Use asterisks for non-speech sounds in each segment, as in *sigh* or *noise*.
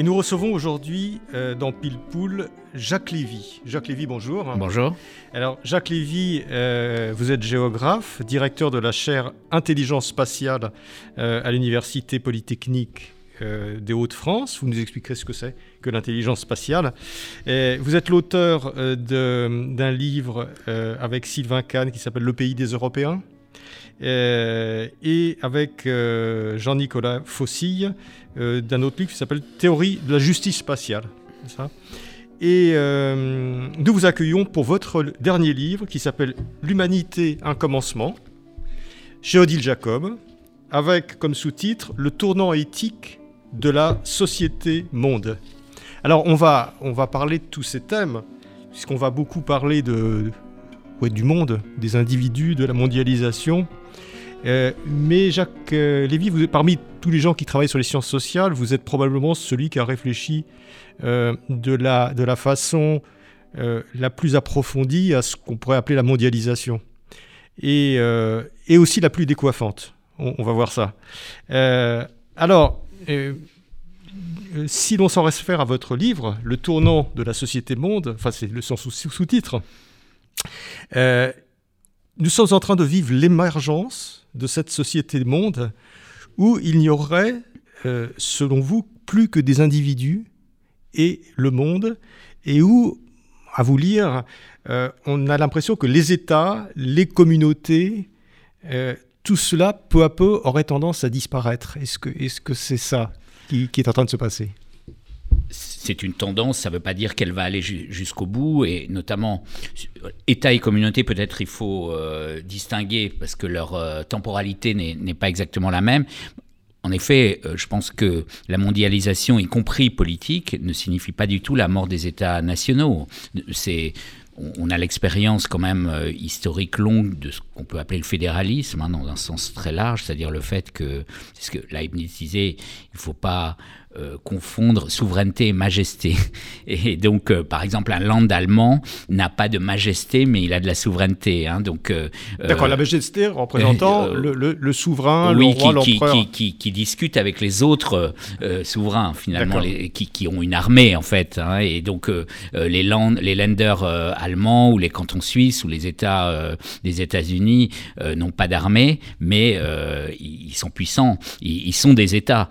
Et nous recevons aujourd'hui euh, dans Pile Poule Jacques Lévy. Jacques Lévy, bonjour. Bonjour. Alors, Jacques Lévy, euh, vous êtes géographe, directeur de la chaire Intelligence spatiale euh, à l'Université Polytechnique des Hauts-de-France. Vous nous expliquerez ce que c'est que l'intelligence spatiale. vous êtes l'auteur d'un livre avec Sylvain Kahn qui s'appelle Le pays des Européens. et avec Jean-Nicolas Fossille, d'un autre livre qui s'appelle Théorie de la justice spatiale. Et euh, nous vous accueillons pour votre dernier livre qui s'appelle L'humanité, un commencement, chez Odile Jacob, avec comme sous-titre Le tournant éthique de la société monde. Alors on va, on va parler de tous ces thèmes, puisqu'on va beaucoup parler de, ouais, du monde, des individus, de la mondialisation, euh, mais Jacques euh, Lévy, parmi tous les gens qui travaillent sur les sciences sociales, vous êtes probablement celui qui a réfléchi euh, de, la, façon la plus approfondie à ce qu'on pourrait appeler la mondialisation. Et, aussi la plus décoiffante. On, va voir ça. alors, si l'on s'en réfère à votre livre, Le tournant de la société monde, enfin c'est le sous-titre, nous sommes en train de vivre l'émergence de cette société monde où il n'y aurait, euh, selon vous, plus que des individus et le monde, et où, à vous lire, euh, on a l'impression que les États, les communautés, euh, tout cela, peu à peu, aurait tendance à disparaître. Est-ce que c'est -ce c'est ça qui est en train de se passer? C'est une tendance, ça ne veut pas dire qu'elle va aller jusqu'au bout, et notamment État et communauté, peut-être il faut euh, distinguer parce que leur euh, temporalité n'est pas exactement la même. En effet, euh, je pense que la mondialisation, y compris politique, ne signifie pas du tout la mort des États nationaux. On a l'expérience quand même historique longue de ce qu'on peut appeler le fédéralisme, hein, dans un sens très large, c'est-à-dire le fait que, c'est ce que Leibniz disait, il ne faut pas euh, confondre souveraineté et majesté. *laughs* Et donc, euh, par exemple, un land allemand n'a pas de majesté, mais il a de la souveraineté. Hein. donc, euh, D'accord, la majesté représentant *laughs* le, le, souverain, le roi, l'empereur. Qui, qui, qui, discute avec les autres souverains, finalement, les, qui, qui, ont une armée, en fait. Hein. et donc, les, land, les lenders allemands ou les cantons suisses ou les États des États-Unis n'ont pas d'armée, mais ils sont puissants. Ils, ils sont des États.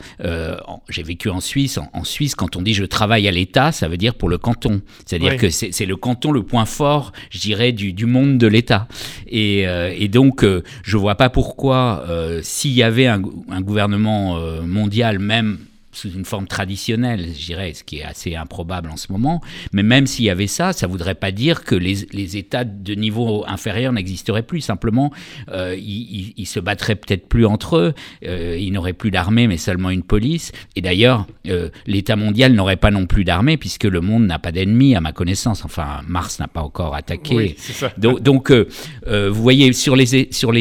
J'ai vécu en Suisse, en, Suisse, quand on dit je travaille à l'État, ça veut dire pour le canton. C'est-à-dire que c'est le canton le point fort, je dirais, du, monde de l'État. Et, euh, donc, euh, je ne vois pas pourquoi, euh, s'il y avait un, un gouvernement mondial, même sous une forme traditionnelle, je dirais, ce qui est assez improbable en ce moment. Mais même s'il y avait ça, ça ne voudrait pas dire que les, les, États de niveau inférieur n'existeraient plus. Simplement, euh, ils, ils, se battraient peut-être plus entre eux. Euh, ils n'auraient plus d'armée, mais seulement une police. Et d'ailleurs, euh, l'État mondial n'aurait pas non plus d'armée, puisque le monde n'a pas d'ennemis, à ma connaissance. Enfin, Mars n'a pas encore attaqué. Oui, ça. Donc, donc vous voyez, sur l'État, sur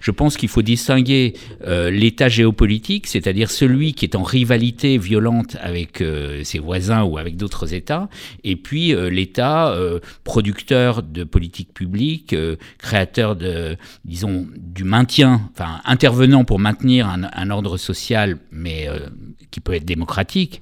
je pense qu'il faut distinguer l'État géopolitique, c'est-à-dire celui qui est en rivalité violente avec euh, ses voisins ou avec d'autres États, et puis euh, l'État euh, producteur de politiques publiques, créateur de, disons, du maintien, enfin intervenant pour maintenir un, ordre social, mais qui peut être démocratique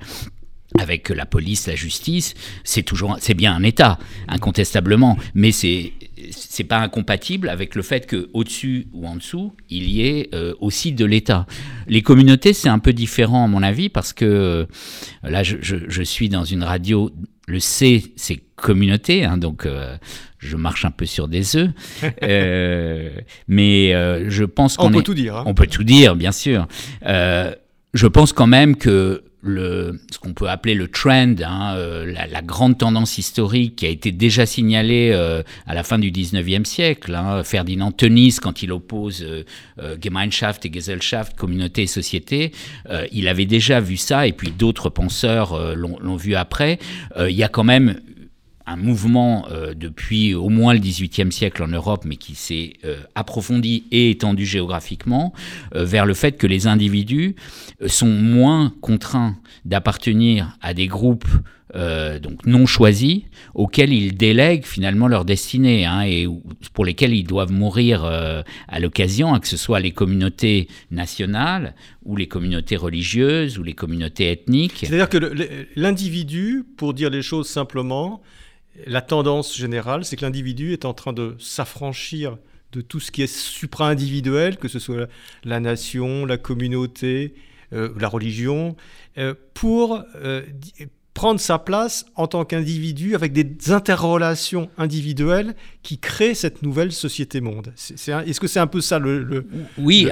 avec la police, la justice, c'est toujours, c'est bien un État, incontestablement, mais c'est c'est pas incompatible avec le fait que au-dessus ou en dessous, il y ait euh, aussi de l'État. Les communautés, c'est un peu différent à mon avis parce que euh, là, je, suis dans une radio. Le C, c'est communauté, hein, donc euh, je marche un peu sur des œufs. *laughs* mais je pense qu'on on peut tout dire. Hein. On peut tout dire, bien sûr. je pense quand même que ce qu'on peut appeler le trend, hein, la, grande tendance historique qui a été déjà signalée à la fin du 19e siècle. Hein, Ferdinand Tönnies, quand il oppose Gemeinschaft et Gesellschaft, communauté et société, il avait déjà vu ça, et puis d'autres penseurs l'ont vu après. Il y a quand même un mouvement euh, depuis au moins le XVIIIe siècle en Europe, mais qui s'est euh, approfondi et étendu géographiquement, euh, vers le fait que les individus sont moins contraints d'appartenir à des groupes donc non choisis, auxquels ils délèguent finalement leur destinée, hein, et pour lesquels ils doivent mourir à l'occasion, hein, que ce soit les communautés nationales, ou les communautés religieuses, ou les communautés ethniques. C'est-à-dire que l'individu, pour dire les choses simplement, la tendance générale, c'est que l'individu est en train de s'affranchir de tout ce qui est supra-individuel, que ce soit la nation, la communauté, euh, la religion, euh, pour euh, prendre sa place en tant qu'individu avec des interrelations individuelles qui créent cette nouvelle société-monde. Est-ce que c'est un peu ça le... oui,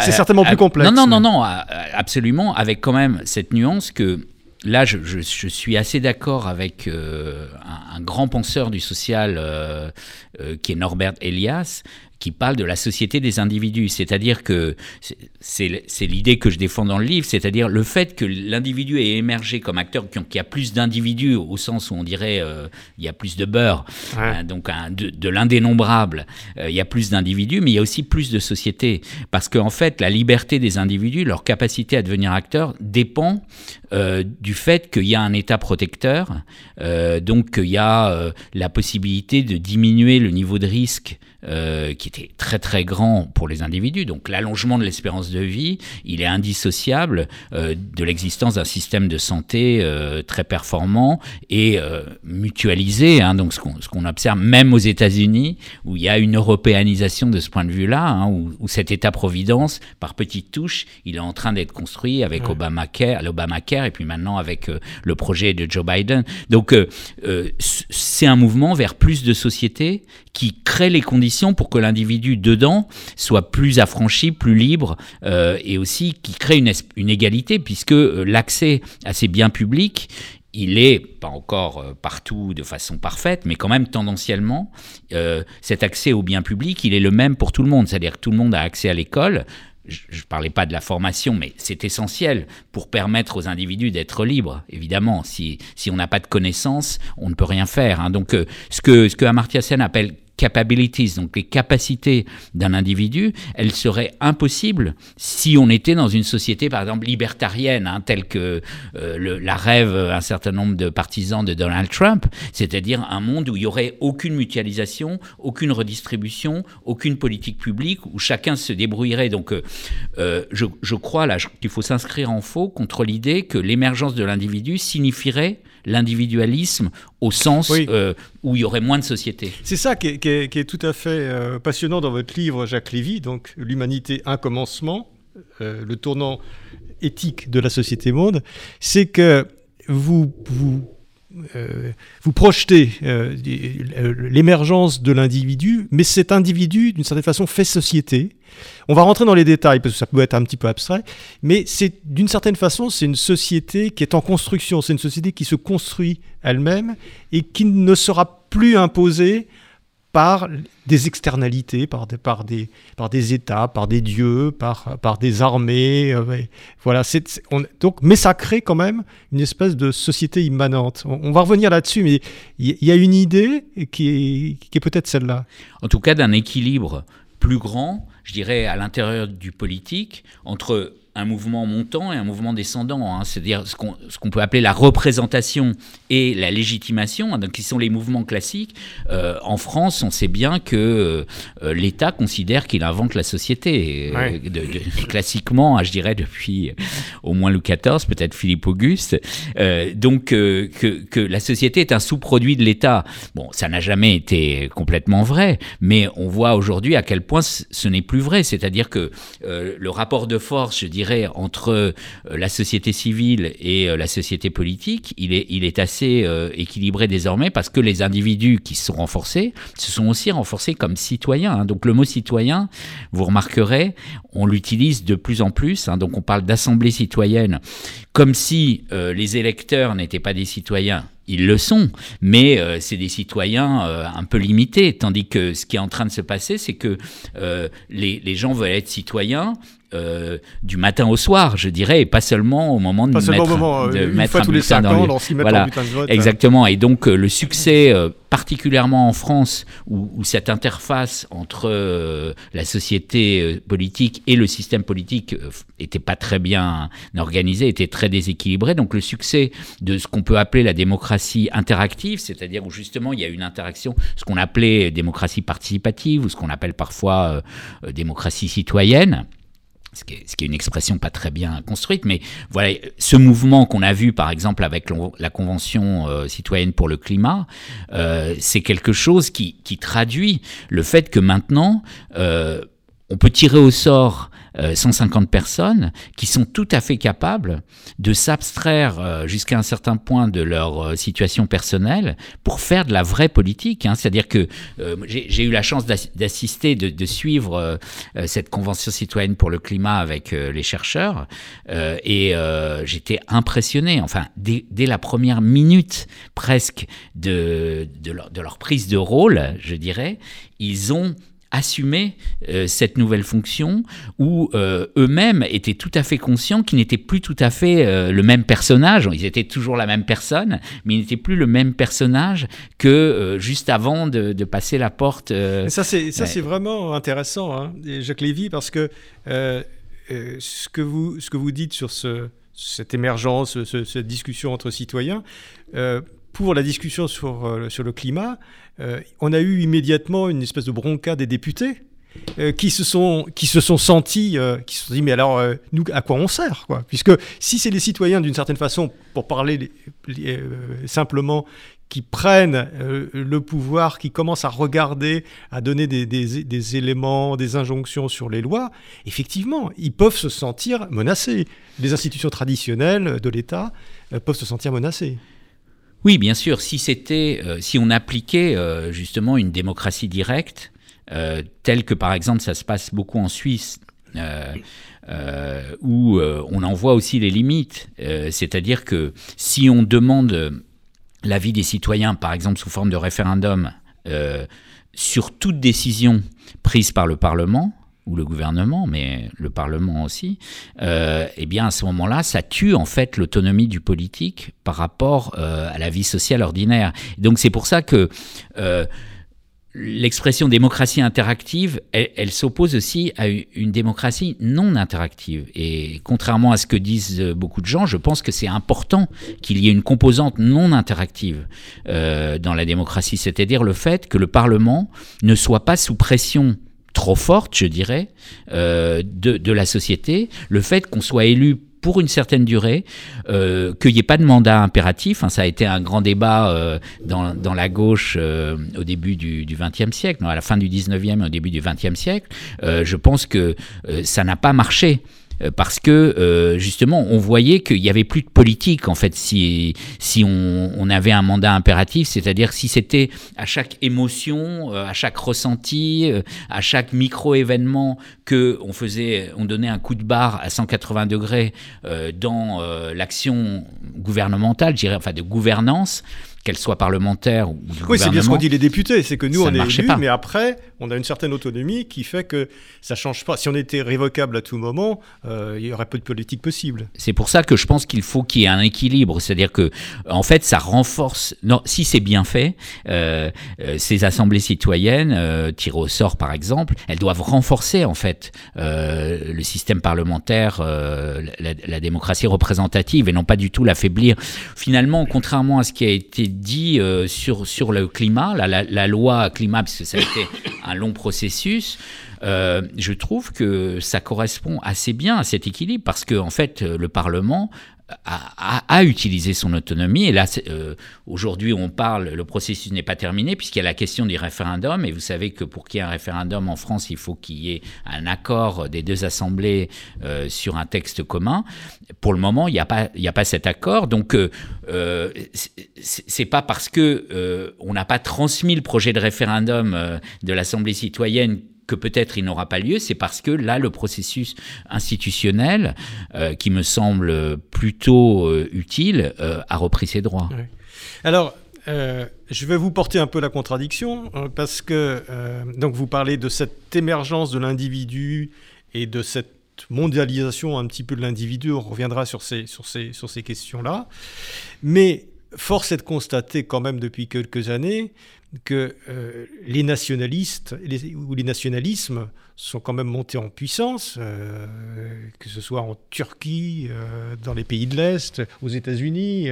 c'est certainement plus complexe. Non, non, non, non, absolument, avec quand même cette nuance que là, je, suis assez d'accord avec euh, un, grand penseur du social euh, euh, qui est Norbert Elias, qui parle de la société des individus. C'est-à-dire que c'est l'idée que je défends dans le livre, c'est-à-dire le fait que l'individu ait émergé comme acteur, qu'il y a plus d'individus au sens où on dirait euh, il y a plus de beurre, hein, donc de, l'indénombrable, euh, il y a plus d'individus, mais il y a aussi plus de sociétés. Parce qu'en fait, la liberté des individus, leur capacité à devenir acteurs, dépend euh, du fait qu'il y a un État protecteur, donc qu'il y a la possibilité de diminuer le niveau de risque euh, qui était très très grand pour les individus. Donc l'allongement de l'espérance de vie, il est indissociable euh, de l'existence d'un système de santé euh, très performant et mutualisé. Hein, donc ce qu'on observe même aux États-Unis, où il y a une européanisation de ce point de vue-là, hein, où, cet État-providence, par petites touches, il est en train d'être construit avec Obamacare, l'Obamacare, et puis maintenant avec le projet de Joe Biden. Donc c'est un mouvement vers plus de sociétés qui crée les conditions pour que l'individu dedans soit plus affranchi, plus libre, euh, et aussi qui crée une, égalité, puisque euh, l'accès à ces biens publics, il est, pas encore euh, partout de façon parfaite, mais quand même tendanciellement, cet accès aux biens publics, il est le même pour tout le monde. C'est-à-dire que tout le monde a accès à l'école. Je ne parlais pas de la formation, mais c'est essentiel pour permettre aux individus d'être libres. Évidemment, si, on n'a pas de connaissances, on ne peut rien faire. Hein. Donc, ce que Amartya Sen appelle capabilities, donc les capacités d'un individu, elles seraient impossibles si on était dans une société, par exemple, libertarienne, hein, telle que euh, la rêve un certain nombre de partisans de Donald Trump, c'est-à-dire un monde où il n'y aurait aucune mutualisation, aucune redistribution, aucune politique publique, où chacun se débrouillerait. Donc, euh, euh je, je, crois là qu'il faut s'inscrire en faux contre l'idée que l'émergence de l'individu signifierait l'individualisme au sens euh, où il y aurait moins de société. C'est ça qui est, tout à fait euh, passionnant dans votre livre, Jacques Lévy, donc L'humanité, un commencement, euh, le tournant éthique de la société monde, c'est que vous, vous vous projetez l'émergence de l'individu, mais cet individu, d'une certaine façon, fait société. On va rentrer dans les détails parce que ça peut être un petit peu abstrait, mais c'est d'une certaine façon, c'est une société qui est en construction, c'est une société qui se construit elle-même et qui ne sera plus imposée par des externalités, par des, par des, par des États, par des dieux, par, par des armées. Euh, voilà, donc, mais ça crée quand même une espèce de société immanente. On, va revenir là-dessus, mais il y, a une idée qui est, qui est peut-être celle-là. En tout cas, d'un équilibre plus grand, je dirais, à l'intérieur du politique, entre un mouvement montant et un mouvement descendant, hein. c'est-à-dire ce qu'on peut appeler la représentation et la légitimation, hein, donc qui sont les mouvements classiques. Euh, en France, on sait bien que euh, l'État considère qu'il invente la société. Euh, classiquement, hein, je dirais depuis au moins Louis XIV, peut-être Philippe Auguste. donc que, que, la société est un sous-produit de l'État. Bon, ça n'a jamais été complètement vrai, mais on voit aujourd'hui à quel point ce n'est plus vrai. C'est-à-dire que le rapport de force, je dirais, entre euh, la société civile et euh, la société politique, il est, assez euh, équilibré désormais parce que les individus qui se sont renforcés se sont aussi renforcés comme citoyens. Hein. Donc le mot citoyen, vous remarquerez, on l'utilise de plus en plus. Hein. Donc on parle d'assemblée citoyenne comme si les électeurs n'étaient pas des citoyens ils le sont, mais euh, c'est des citoyens euh, un peu limités. Tandis que ce qui est en train de se passer, c'est que euh, les, les, gens veulent être citoyens, euh, du matin au soir, je dirais, et pas seulement au moment de pas mettre, moment, de une fois tous les 5 ans, dans voilà, de vote. Exactement. Et donc euh, le succès, euh, particulièrement en France, où, cette interface entre la société politique et le système politique était pas très bien organisé, était très déséquilibré. Donc le succès de ce qu'on peut appeler la démocratie interactive, c'est-à-dire où justement il y a une interaction, ce qu'on appelait démocratie participative ou ce qu'on appelle parfois démocratie citoyenne ce qui, est, une expression pas très bien construite, mais voilà, ce mouvement qu'on a vu par exemple avec la Convention euh, citoyenne pour le climat, euh, c'est quelque chose qui, traduit le fait que maintenant, euh, on peut tirer au sort 150 euh, personnes qui sont tout à fait capables de s'abstraire euh, jusqu'à un certain point de leur euh, situation personnelle pour faire de la vraie politique. Hein. C'est-à-dire que j'ai eu la chance d'assister, de, suivre cette convention citoyenne pour le climat avec les chercheurs et j'étais impressionné. Enfin, dès, la première minute presque de, de leur prise de rôle, je dirais, ils ont assumer euh, cette nouvelle fonction où euh, eux-mêmes étaient tout à fait conscients qu'ils n'étaient plus tout à fait euh, le même personnage. Ils étaient toujours la même personne, mais ils n'étaient plus le même personnage que juste avant de, passer la porte. ça, c'est ça, c'est vraiment intéressant, hein, Jacques Lévy, parce que ce que vous ce que vous dites sur ce, cette émergence, cette discussion entre citoyens pour la discussion sur, euh, sur le climat, euh, on a eu immédiatement une espèce de bronca des députés euh, qui se sont qui se sont sentis qui se sont dit mais alors nous à quoi on sert quoi? Puisque si c'est les citoyens d'une certaine façon pour parler simplement qui prennent le pouvoir, qui commencent à regarder, à donner des, des, des, éléments, des injonctions sur les lois, effectivement, ils peuvent se sentir menacés. Les institutions traditionnelles de l'État peuvent se sentir menacées. Oui, bien sûr. Si c'était, euh, si on appliquait euh, justement une démocratie directe, euh, telle que par exemple ça se passe beaucoup en Suisse, où on en voit aussi les limites. C'est-à-dire que si on demande l'avis des citoyens, par exemple sous forme de référendum, sur toute décision prise par le Parlement, ou le gouvernement, mais le Parlement aussi, euh, eh bien à ce moment-là, ça tue en fait l'autonomie du politique par rapport euh, à la vie sociale ordinaire. Donc c'est pour ça que euh, l'expression démocratie interactive, elle, s'oppose aussi à une démocratie non interactive. Et contrairement à ce que disent beaucoup de gens, je pense que c'est important qu'il y ait une composante non interactive dans la démocratie, c'est-à-dire le fait que le Parlement ne soit pas sous pression trop forte, je dirais, euh, de, la société, le fait qu'on soit élu pour une certaine durée, euh, qu'il n'y ait pas de mandat impératif. Hein, ça a été un grand débat euh, dans, la gauche au début du XXe siècle, à la fin du XIXe et au début du XXe siècle. je pense que ça n'a pas marché. Euh, parce que euh, justement on voyait qu'il n'y avait plus de politique en fait si, si on, avait un mandat impératif, c'est-à-dire si c'était à chaque émotion, euh, à chaque ressenti, à chaque micro-événement que on faisait, on donnait un coup de barre à 180 degrés dans l'action gouvernementale, je dirais, enfin de gouvernance, qu'elle soit parlementaire ou du Oui, c'est bien ce qu'ont dit les députés, c'est que nous, on est élus, mais après, on a une certaine autonomie qui fait que ça change pas. Si on était révocable à tout moment, euh, il y aurait peu de politique possible. C'est pour ça que je pense qu'il faut qu'il y ait un équilibre, c'est-à-dire que, en fait, ça renforce. Non, si c'est bien fait, euh, euh, ces assemblées citoyennes, tirées au sort par exemple, elles doivent renforcer en fait le système parlementaire, la, la, démocratie représentative, et non pas du tout l'affaiblir. Finalement, contrairement à ce qui a été dit euh, sur, sur le climat, la, loi climat, parce que ça a été un long processus, euh, je trouve que ça correspond assez bien à cet équilibre, parce que en fait, le Parlement a, utilisé son autonomie. Et là, euh, aujourd'hui, on parle, le processus n'est pas terminé puisqu'il y a la question du référendum. Et vous savez que pour qu'il y ait un référendum en France, il faut qu'il y ait un accord des deux assemblées euh, sur un texte commun. Pour le moment, il n'y a pas, il a pas cet accord. Donc, euh, euh c'est pas parce que on n'a pas transmis le projet de référendum de l'Assemblée citoyenne que peut-être il n'aura pas lieu, c'est parce que là, le processus institutionnel, qui me semble plutôt utile, a repris ses droits. Alors, je vais vous porter un peu la contradiction, parce que donc vous parlez de cette émergence de l'individu et de cette mondialisation un petit peu de l'individu, on reviendra sur ces, sur ces, sur ces questions-là. Mais force est de constater quand même depuis quelques années que euh, les nationalistes ou les nationalismes sont quand même montés en puissance, euh, que ce soit en Turquie, euh, dans les pays de l'Est, aux États-Unis,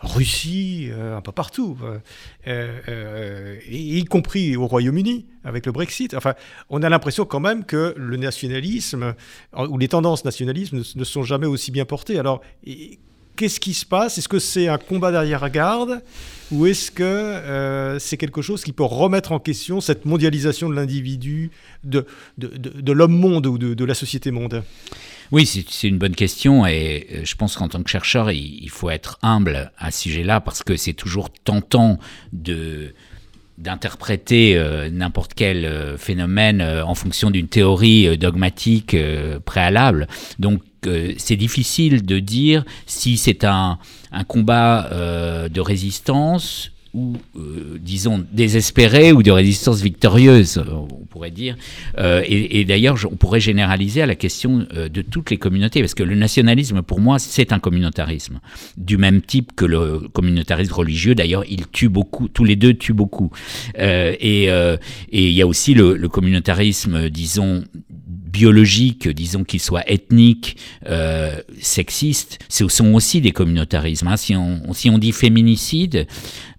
Russie, un peu partout, y compris au Royaume-Uni avec le Brexit. Enfin, on a l'impression quand même que le nationalisme ou les tendances nationalistes ne, ne sont jamais aussi bien portées. Alors, Qu'est-ce qui se passe? Est-ce que c'est un combat d'arrière-garde ou est-ce que euh, c'est quelque chose qui peut remettre en question cette mondialisation de l'individu, de, de, de, l'homme-monde ou de, la société-monde oui, c'est une bonne question et euh, je pense qu'en tant que chercheur, il, faut être humble à ce sujet-là parce que c'est toujours tentant de d'interpréter euh, n'importe quel phénomène en fonction d'une théorie dogmatique préalable. Donc c'est difficile de dire si c'est un, combat euh, de résistance ou, euh, disons, désespéré ou de résistance victorieuse, on pourrait dire. Euh, et, d'ailleurs, on pourrait généraliser à la question de toutes les communautés, parce que le nationalisme, pour moi, c'est un communautarisme, du même type que le communautarisme religieux. D'ailleurs, il tue beaucoup, tous les deux tuent beaucoup. et il y a aussi le communautarisme, disons, biologiques, disons qu'ils soient ethniques, euh, sexistes, ce sont aussi des communautarismes. Hein. Si, on, si on dit féminicide,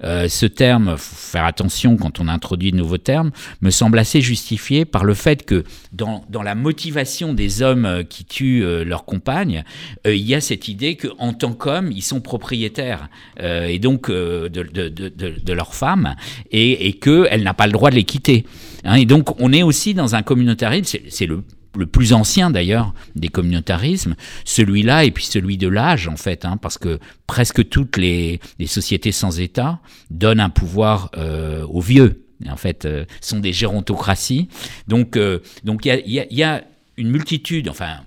euh, ce terme, faut faire attention quand on introduit de nouveaux termes, me semble assez justifié par le fait que dans, dans la motivation des hommes euh, qui tuent euh, leurs compagnes, il y a cette idée qu'en tant qu'hommes, ils sont propriétaires et donc de, de, de, leurs femmes et, et qu'elle n'a pas le droit de les quitter. Hein. et donc on est aussi dans un communautarisme, c'est le le plus ancien d'ailleurs des communautarismes, celui-là et puis celui de l'âge en fait, hein, parce que presque toutes les, sociétés sans État donnent un pouvoir euh, aux vieux. En fait, euh, sont des gérontocraties. Donc, euh, donc il y, a, une multitude, enfin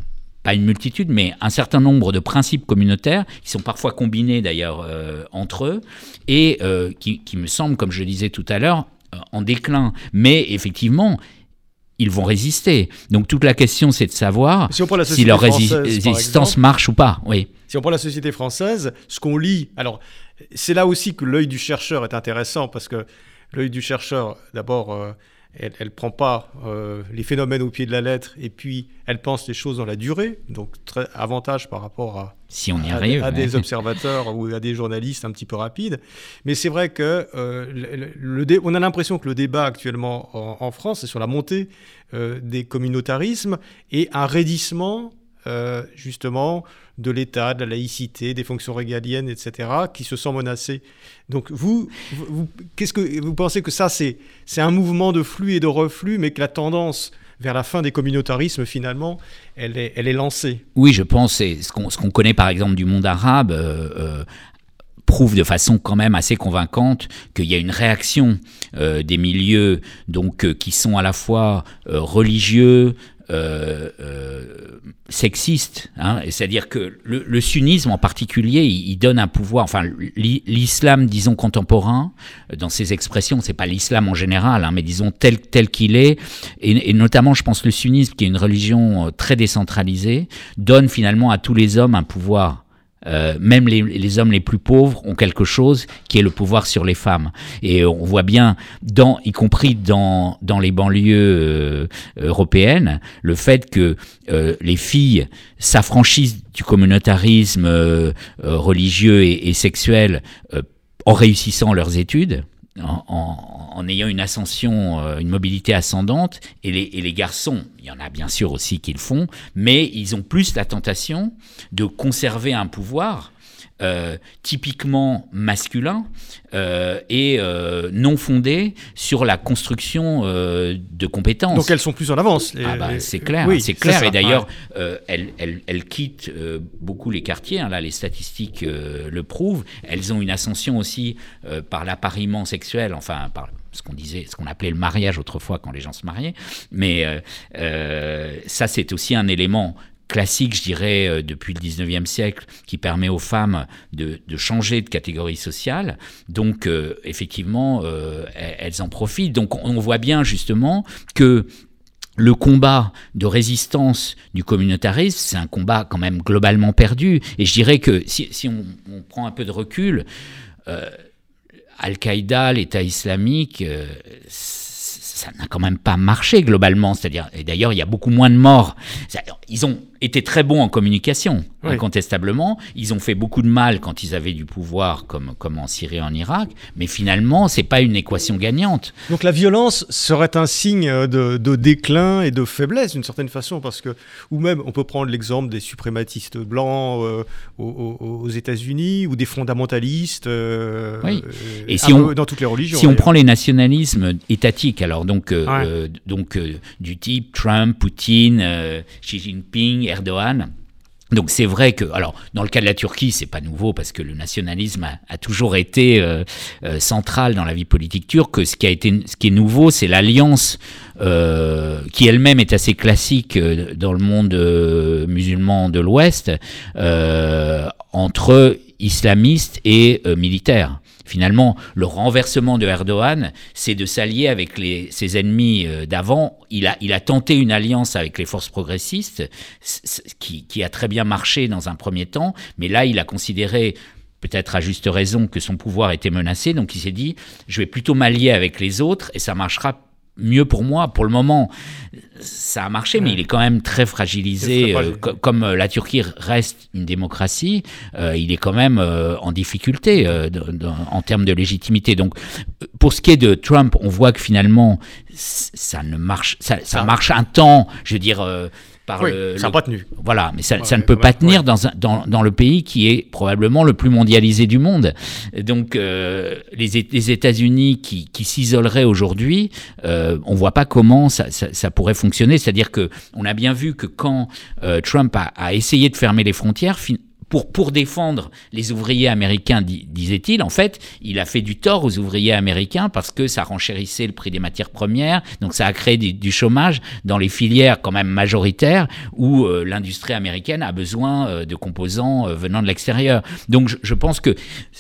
pas une multitude, mais un certain nombre de principes communautaires qui sont parfois combinés d'ailleurs entre eux et qui, me semblent, comme je le disais tout à l'heure, en déclin. Mais effectivement, ils vont résister. Donc toute la question, c'est de savoir si, leur résistance marche ou pas. Oui. Si on prend la société française, ce qu'on lit, alors c'est là aussi que l'œil du chercheur est intéressant parce que l'œil du chercheur, d'abord, euh, elle ne prend pas euh, les phénomènes au pied de la lettre et puis elle pense les choses dans la durée, donc très avantage par rapport à, si on y arrive, à, des observateurs ou à des journalistes un petit peu rapides. Mais c'est vrai que euh, le, on a l'impression que le débat actuellement en, France est sur la montée euh, des communautarismes et un raidissement justement de l'État, de la laïcité, des fonctions régaliennes, etc., qui se sent menacées. Donc vous, qu'est-ce que vous pensez que ça, c'est, c'est un mouvement de flux et de reflux, mais que la tendance vers la fin des communautarismes, finalement, elle est, elle est lancée? Oui, je pense, c'est ce qu'on, connaît par exemple du monde arabe. Euh, euh, prouve de façon quand même assez convaincante qu'il y a une réaction euh, des milieux donc qui sont à la fois religieux, euh, euh, sexiste. Hein, C'est-à-dire que le, sunnisme en particulier, il, donne un pouvoir, enfin l'islam, disons, contemporain, dans ses expressions, c'est pas l'islam en général, hein, mais disons tel, tel qu'il est, et, et, notamment je pense le sunnisme, qui est une religion euh, très décentralisée, donne finalement à tous les hommes un pouvoir euh, même les, hommes les plus pauvres ont quelque chose qui est le pouvoir sur les femmes. Et on voit bien, dans, y compris dans, dans les banlieues euh, européennes, le fait que euh, les filles s'affranchissent du communautarisme religieux et, et sexuel en réussissant leurs études en, ayant une ascension, euh, une mobilité ascendante, et les, garçons, il y en a bien sûr aussi qui le font, mais ils ont plus la tentation de conserver un pouvoir typiquement masculin et non fondé sur la construction de compétences. Donc elles sont plus en avance. Ah bah, c'est clair, oui, c'est clair. Et d'ailleurs, elles, elles, elles, quittent beaucoup les quartiers. Hein. là, les statistiques le prouvent. Elles ont une ascension aussi par l'appariement sexuel, enfin par ce qu'on disait, ce qu'on appelait le mariage autrefois quand les gens se mariaient. Mais euh, euh, ça, c'est aussi un élément classique, je dirais, euh, depuis le 19e siècle, qui permet aux femmes de, changer de catégorie sociale. Donc, effectivement, elles en profitent. Donc, on voit bien justement que le combat de résistance du communautarisme, c'est un combat quand même globalement perdu. Et je dirais que si, on, prend un peu de recul, Al-Qaïda, l'État islamique, euh, ça n'a quand même pas marché globalement. C'est-à-dire, et d'ailleurs, il y a beaucoup moins de morts. Ils ont étaient très bons en communication, incontestablement. Ils ont fait beaucoup de mal quand ils avaient du pouvoir, comme, comme en Syrie et en Irak. Mais finalement, c'est pas une équation gagnante. Donc la violence serait un signe de, de déclin et de faiblesse, d'une certaine façon, parce que, ou même, on peut prendre l'exemple des suprématistes blancs euh, aux, États-Unis ou des fondamentalistes euh, oui. Euh, et si on, dans toutes les religions. Si on prend les nationalismes étatiques, alors donc, donc du type Trump, Poutine, Xi Jinping, Erdogan. Donc c'est vrai que, alors dans le cas de la Turquie, c'est pas nouveau parce que le nationalisme a, toujours été euh, euh, central dans la vie politique turque. Ce qui a été, ce qui est nouveau, c'est l'alliance euh, qui elle-même est assez classique dans le monde musulman de l'Ouest entre islamistes et militaires. Finalement, le renversement de Erdogan, c'est de s'allier avec ses ennemis euh, d'avant. Il a, tenté une alliance avec les forces progressistes, qui a très bien marché dans un premier temps, mais là, il a considéré peut-être à juste raison que son pouvoir était menacé, donc il s'est dit, je vais plutôt m'allier avec les autres et ça marchera mieux pour moi. Pour le moment, ça a marché, mais il est quand même très fragilisé. Euh, comme euh, la Turquie reste une démocratie, euh, il est quand même en difficulté en termes de légitimité. Donc, pour ce qui est de Trump, on voit que finalement, ça ne marche, ça, ça marche un temps. Je veux dire oui, ça pas tenu. Voilà, mais ça, ne peut pas tenir dans, dans, dans, le pays qui est probablement le plus mondialisé du monde. Donc, euh, les, les États-Unis qui, qui s'isoleraient aujourd'hui, euh, on ne voit pas comment ça, ça, pourrait fonctionner. C'est-à-dire que on a bien vu que quand euh, Trump a, a, essayé de fermer les frontières, pour, défendre les ouvriers américains, disait-il, en fait, il a fait du tort aux ouvriers américains parce que ça renchérissait le prix des matières premières, donc ça a créé du, chômage dans les filières quand même majoritaires où euh, l'industrie américaine a besoin euh, de composants euh, venant de l'extérieur. Donc je, pense que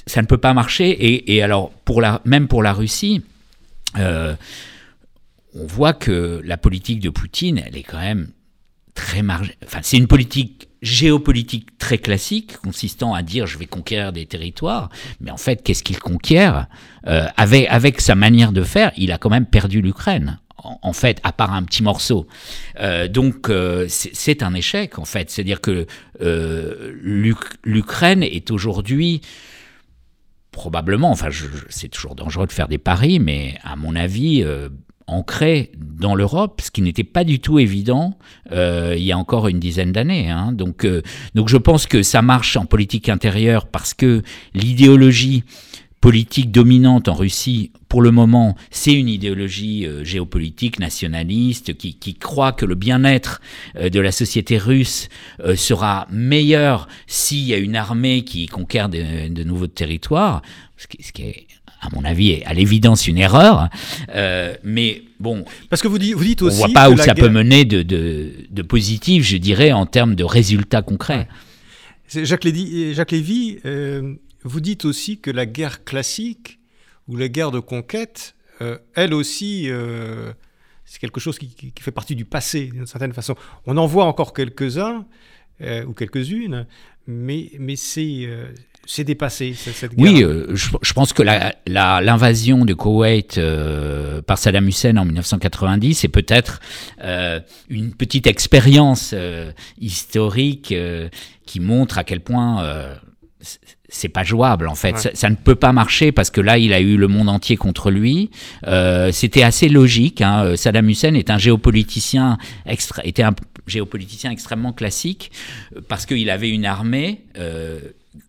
ça ne peut pas marcher. Et, alors, même pour la Russie, on voit que la politique de Poutine, elle est quand même c'est une politique géopolitique très classique, consistant à dire je vais conquérir des territoires, mais en fait, qu'est-ce qu'il conquiert? Euh, avec, avec sa manière de faire, il a quand même perdu l'Ukraine. En, fait, à part un petit morceau. Euh, donc, euh, c'est un échec, en fait. C'est-à-dire que l'Ukraine est aujourd'hui probablement, enfin, c'est toujours dangereux de faire des paris, mais à mon avis, ancré dans l'Europe, ce qui n'était pas du tout évident euh, il y a encore une dizaine d'années. Hein. Donc, euh, donc je pense que ça marche en politique intérieure parce que l'idéologie politique dominante en Russie, pour le moment, c'est une idéologie euh, géopolitique nationaliste qui, qui, croit que le bien-être de la société russe sera meilleur s'il y a une armée qui conquiert de, de nouveaux territoires, ce qui, ce qui est à mon avis, à l'évidence une erreur. Euh, mais bon. Parce que vous dites, vous dites aussi. On voit pas où ça peut mener de, de, de, positif, je dirais, en termes de résultats concrets. Jacques Lévy, Jacques Lévy euh, vous dites aussi que la guerre classique ou la guerre de conquête, euh, elle aussi, c'est quelque chose qui, qui, fait partie du passé, d'une certaine façon. On en voit encore quelques-uns ou quelques-unes, mais, mais c'est c'est dépassé, cette guerre. Oui, euh, je, pense que l'invasion de Koweït euh, par Saddam Hussein en 1990 c'est peut-être euh, une petite expérience historique qui montre à quel point c'est pas jouable en fait. Ça, ne peut pas marcher parce que là, il a eu le monde entier contre lui. C'était assez logique. Hein. Saddam Hussein est un géopoliticien extra, était un géopoliticien extrêmement classique parce qu'il avait une armée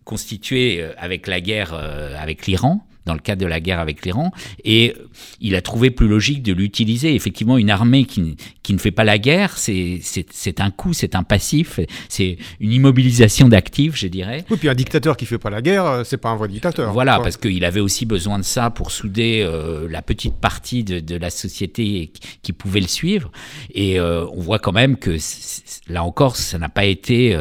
constitué avec la guerre avec l'Iran dans le cadre de la guerre avec l'Iran, et il a trouvé plus logique de l'utiliser. Effectivement, une armée qui, qui, ne fait pas la guerre, c'est un coup, c'est un passif, c'est une immobilisation d'actifs, je dirais. Oui, puis un dictateur qui fait pas la guerre, euh, c'est pas un vrai dictateur. Voilà, parce qu'il avait aussi besoin de ça pour souder euh, la petite partie de, de, la société qui pouvait le suivre. Et euh, on voit quand même que là encore, ça n'a pas été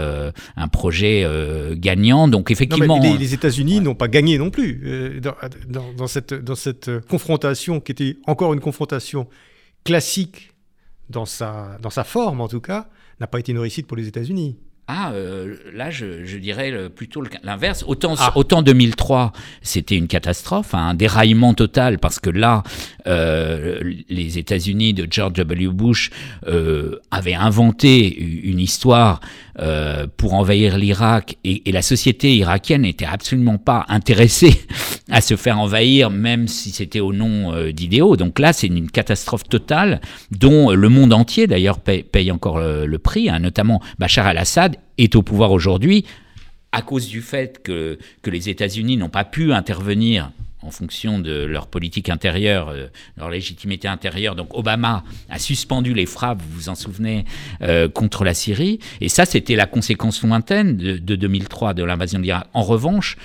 un projet gagnant. Donc effectivement, les, les États-Unis n'ont pas gagné non plus dans, cette, dans cette confrontation qui était encore une confrontation classique dans sa, dans sa forme en tout cas, n'a pas été une réussite pour les États-Unis. Ah, euh, là, je, dirais plutôt l'inverse. Autant, ah. autant 2003, c'était une catastrophe, hein, un déraillement total, parce que là, euh, les États-Unis de George W. Bush euh, avaient inventé une histoire pour envahir l'Irak, et, la société irakienne n'était absolument pas intéressée *laughs* à se faire envahir, même si c'était au nom d'idéaux. Donc là, c'est une catastrophe totale, dont le monde entier, d'ailleurs, paye, encore le, prix, hein, notamment Bachar al-Assad est au pouvoir aujourd'hui à cause du fait que, que les États-Unis n'ont pas pu intervenir en fonction de leur politique intérieure, euh, leur légitimité intérieure. Donc Obama a suspendu les frappes, vous vous en souvenez, euh, contre la Syrie. Et ça, c'était la conséquence lointaine de, 2003, de l'invasion de l'Irak. En revanche,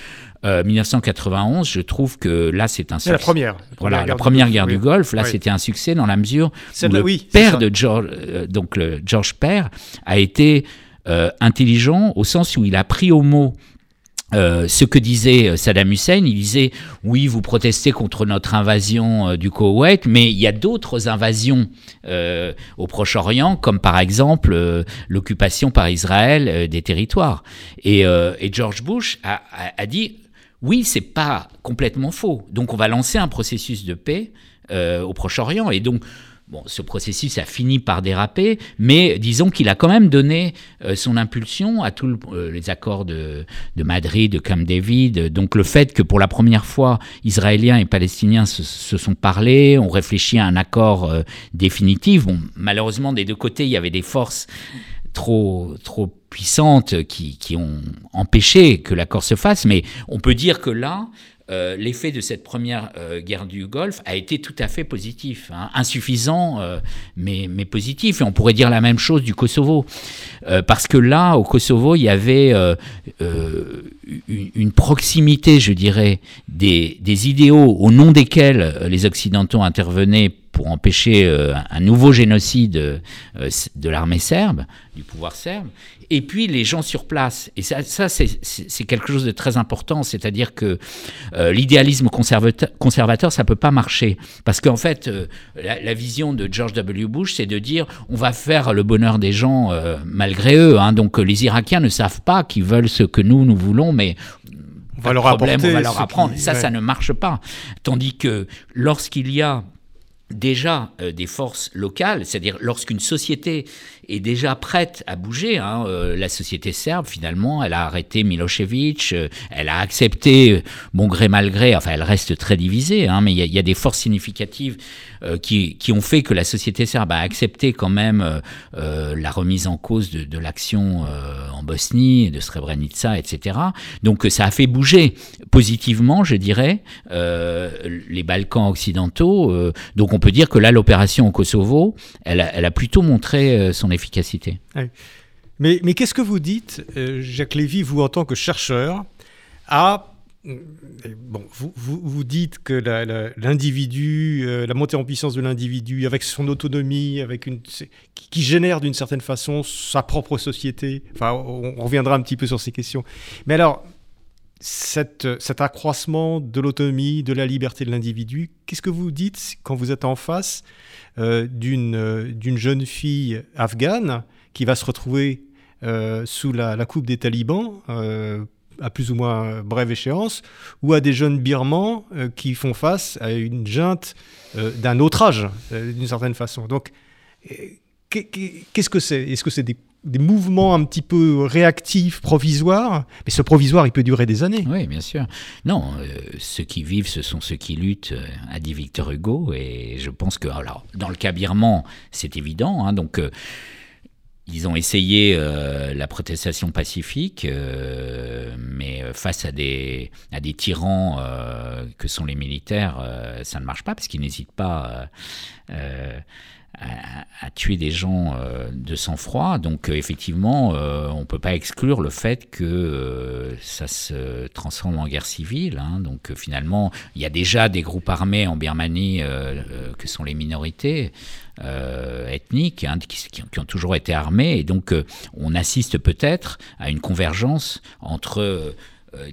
1991, euh, je trouve que là, c'est un succès. la première. voilà, la première guerre du Golfe. Là, c'était un succès dans la mesure où le père de George, donc le George Père, a été euh, intelligent au sens où il a pris au mot euh, ce que disait euh, Saddam Hussein, il disait oui, vous protestez contre notre invasion du Koweït, mais il y a d'autres invasions au Proche-Orient, comme par exemple l'occupation par Israël des territoires. Et, George Bush a, a dit oui, c'est pas complètement faux. Donc on va lancer un processus de paix au Proche-Orient. Et donc Bon, ce processus a fini par déraper, mais disons qu'il a quand même donné euh, son impulsion à tous euh, les accords de, Madrid, de Camp David. Donc le fait que pour la première fois, Israéliens et Palestiniens se, sont parlé, ont réfléchi à un accord euh, définitif. Bon, malheureusement, des deux côtés, il y avait des forces trop, trop puissantes qui, qui ont empêché que l'accord se fasse, mais on peut dire que là, euh, l'effet de cette première euh, guerre du Golfe a été tout à fait positif, hein. insuffisant, euh, mais, positif. Et on pourrait dire la même chose du Kosovo, parce que là, au Kosovo, il y avait une, proximité, je dirais, des, des, idéaux au nom desquels les Occidentaux intervenaient pour empêcher un nouveau génocide de l'armée serbe, du pouvoir serbe, et puis les gens sur place. Et ça, ça c'est quelque chose de très important, c'est-à-dire que euh, l'idéalisme conservateur, conservateur, ça peut pas marcher. Parce qu'en fait, euh, la, vision de George W. Bush, c'est de dire on va faire le bonheur des gens euh, malgré eux. Hein. Donc les Irakiens ne savent pas qu'ils veulent ce que nous, nous voulons, mais on va, leur problème, on va leur apprendre. Ça, ça ne marche pas. Tandis que lorsqu'il y a déjà des forces locales, c'est-à-dire lorsqu'une société est déjà prête à bouger. Hein. Euh, la société serbe, finalement, elle a arrêté Milosevic, euh, elle a accepté, euh, bon gré mal gré, enfin elle reste très divisée, hein, mais il y, a des forces significatives qui, qui, ont fait que la société serbe a accepté quand même la remise en cause de, de l'action en Bosnie, de Srebrenica, etc. Donc ça a fait bouger positivement, je dirais, les Balkans occidentaux. donc on peut dire que là, l'opération au Kosovo, elle elle a plutôt montré son efficacité. Mais, qu'est-ce que vous dites, euh, Jacques Lévy, vous en tant que chercheur, à euh, Bon, vous, vous, dites que l'individu, euh, la, montée en puissance de l'individu, avec son autonomie, avec une, qui génère d'une certaine façon sa propre société. Enfin, on, reviendra un petit peu sur ces questions. Mais alors, cet accroissement de l'autonomie, de la liberté de l'individu, qu'est-ce que vous dites quand vous êtes en face euh, euh, d'une jeune fille afghane qui va se retrouver euh, sous la, coupe des talibans à plus ou moins brève échéance, ou à des jeunes birmans qui font face à une junte d'un autre âge, d'une certaine façon. Donc, qu'est-ce que c'est? Est-ce que c'est des des mouvements un petit peu réactifs, provisoires, mais ce provisoire, il peut durer des années. Oui, bien sûr. Non, euh, ceux qui vivent, ce sont ceux qui luttent, euh, a dit Victor Hugo, et je pense que, alors, dans le cas birman, c'est évident, hein, donc... Euh, ils ont essayé la protestation pacifique, mais face à des, à des tyrans que sont les militaires, ça ne marche pas parce qu'ils n'hésitent pas à, tuer des gens euh, de sang-froid. Donc euh, effectivement, euh, on ne peut pas exclure le fait que ça se transforme en guerre civile. Hein. Donc finalement, il y a déjà des groupes armés en Birmanie que sont les minorités. ethniques hein, qui, qui, ont toujours été armés et donc on assiste peut-être à une convergence entre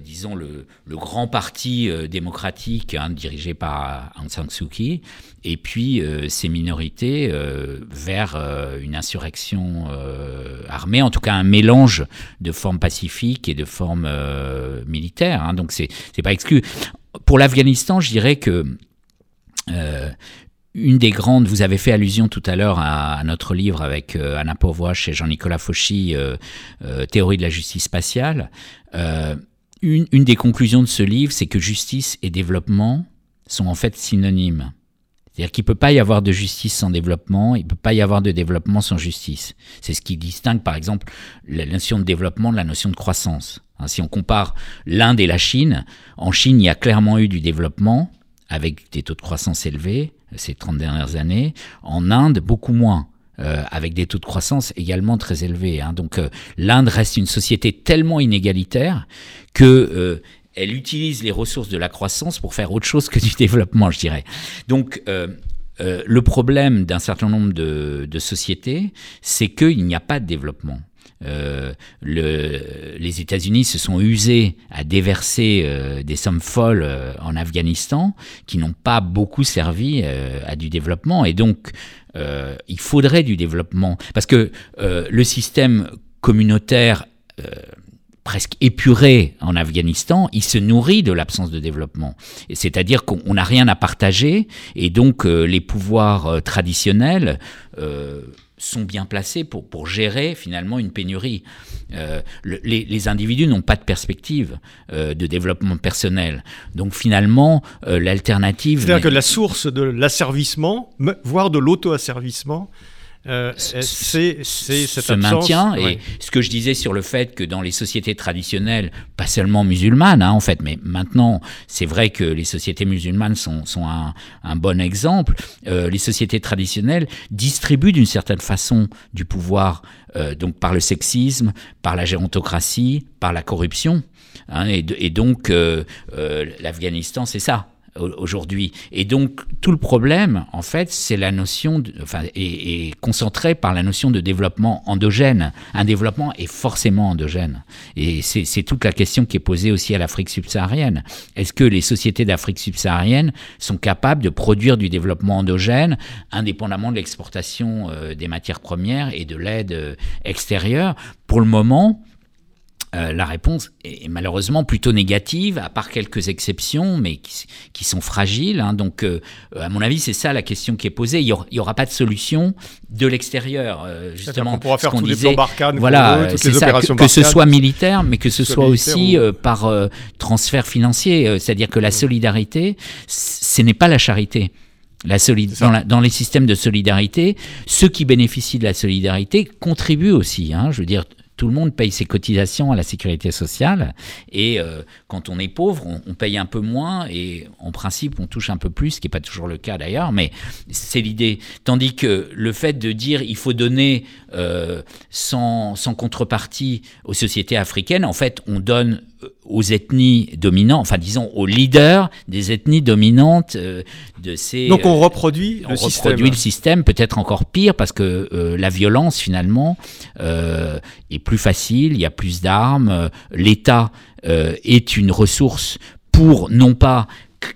disons, le, grand parti euh, démocratique hein, dirigé par Aung San Suu Kyi, et puis euh, ces minorités vers une insurrection armée, en tout cas un mélange de formes pacifiques et de formes militaires. Hein, donc c'est pas exclu. Pour l'Afghanistan, je dirais que une des grandes, vous avez fait allusion tout à l'heure à, notre livre avec Anna Pauvois chez Jean-Nicolas Fauchy, Théorie de la justice spatiale une, des conclusions de ce livre, c'est que justice et développement sont en fait synonymes. C'est-à-dire qu'il ne peut pas y avoir de justice sans développement, il ne peut pas y avoir de développement sans justice. C'est ce qui distingue par exemple la notion de développement de la notion de croissance. Hein, si on compare l'Inde et la Chine, en Chine il y a clairement eu du développement avec des taux de croissance élevés ces 30 dernières années, en Inde beaucoup moins. Euh, avec des taux de croissance également très élevés. Hein. Donc euh, l'Inde reste une société tellement inégalitaire que euh, elle utilise les ressources de la croissance pour faire autre chose que du développement, je dirais. Donc le problème d'un certain nombre de, de sociétés, c'est qu'il n'y a pas de développement. Euh, le, les États-Unis se sont usés à déverser euh, des sommes folles euh, en Afghanistan qui n'ont pas beaucoup servi à du développement. Et donc, il faudrait du développement. Parce que le système communautaire presque épuré en Afghanistan, il se nourrit de l'absence de développement. C'est-à-dire qu'on n'a rien à partager et donc les pouvoirs traditionnels sont bien placés pour, pour gérer finalement une pénurie. Euh, les, individus n'ont pas de perspective euh, de développement personnel. Donc finalement, euh, l'alternative... C'est-à-dire que la source de l'asservissement, voire de l'auto-asservissement, euh, c'est cette se maintient. Et ce que je disais sur le fait que dans les sociétés traditionnelles, pas seulement musulmanes, hein, en fait, mais maintenant, c'est vrai que les sociétés musulmanes sont, sont un, un, bon exemple. Euh, les sociétés traditionnelles distribuent d'une certaine façon du pouvoir, euh, donc par le sexisme, par la gérontocratie, par la corruption. Hein, et, et, donc, euh, euh, l'Afghanistan, c'est ça aujourd'hui. Et donc tout le problème, en fait, c'est la notion, enfin, est, concentré par la notion de développement endogène. Un développement est forcément endogène. Et c'est toute la question qui est posée aussi à l'Afrique subsaharienne. Est-ce que les sociétés d'Afrique subsaharienne sont capables de produire du développement endogène, indépendamment de l'exportation euh, des matières premières et de l'aide euh, extérieure? Pour le moment, euh, la réponse est malheureusement plutôt négative, à part quelques exceptions, mais qui, sont fragiles. Hein. Donc, euh, à mon avis, c'est ça la question qui est posée. Il n'y aura, pas de solution de l'extérieur, euh, justement. On pourra faire tous les plans Barkhane, voilà, toutes les opérations que, que ce soit militaire, mais que ce soit, aussi par transfert financier. C'est-à-dire que la mm. solidarité, ce n'est pas la charité. La dans, dans, les systèmes de solidarité, ceux qui bénéficient de la solidarité contribuent aussi. Hein, je veux dire, tout le monde paye ses cotisations à la sécurité sociale et euh, quand on est pauvre, on, paye un peu moins et en principe on touche un peu plus, ce qui n'est pas toujours le cas d'ailleurs, mais c'est l'idée. Tandis que le fait de dire il faut donner euh, sans, sans contrepartie aux sociétés africaines, en fait on donne aux ethnies dominantes, enfin disons aux leaders des ethnies dominantes euh, de ces... Donc on reproduit le système. On reproduit le système, peut-être encore pire, parce que euh, la violence finalement euh, est plus facile, il y a plus d'armes, l'État est une ressource pour non pas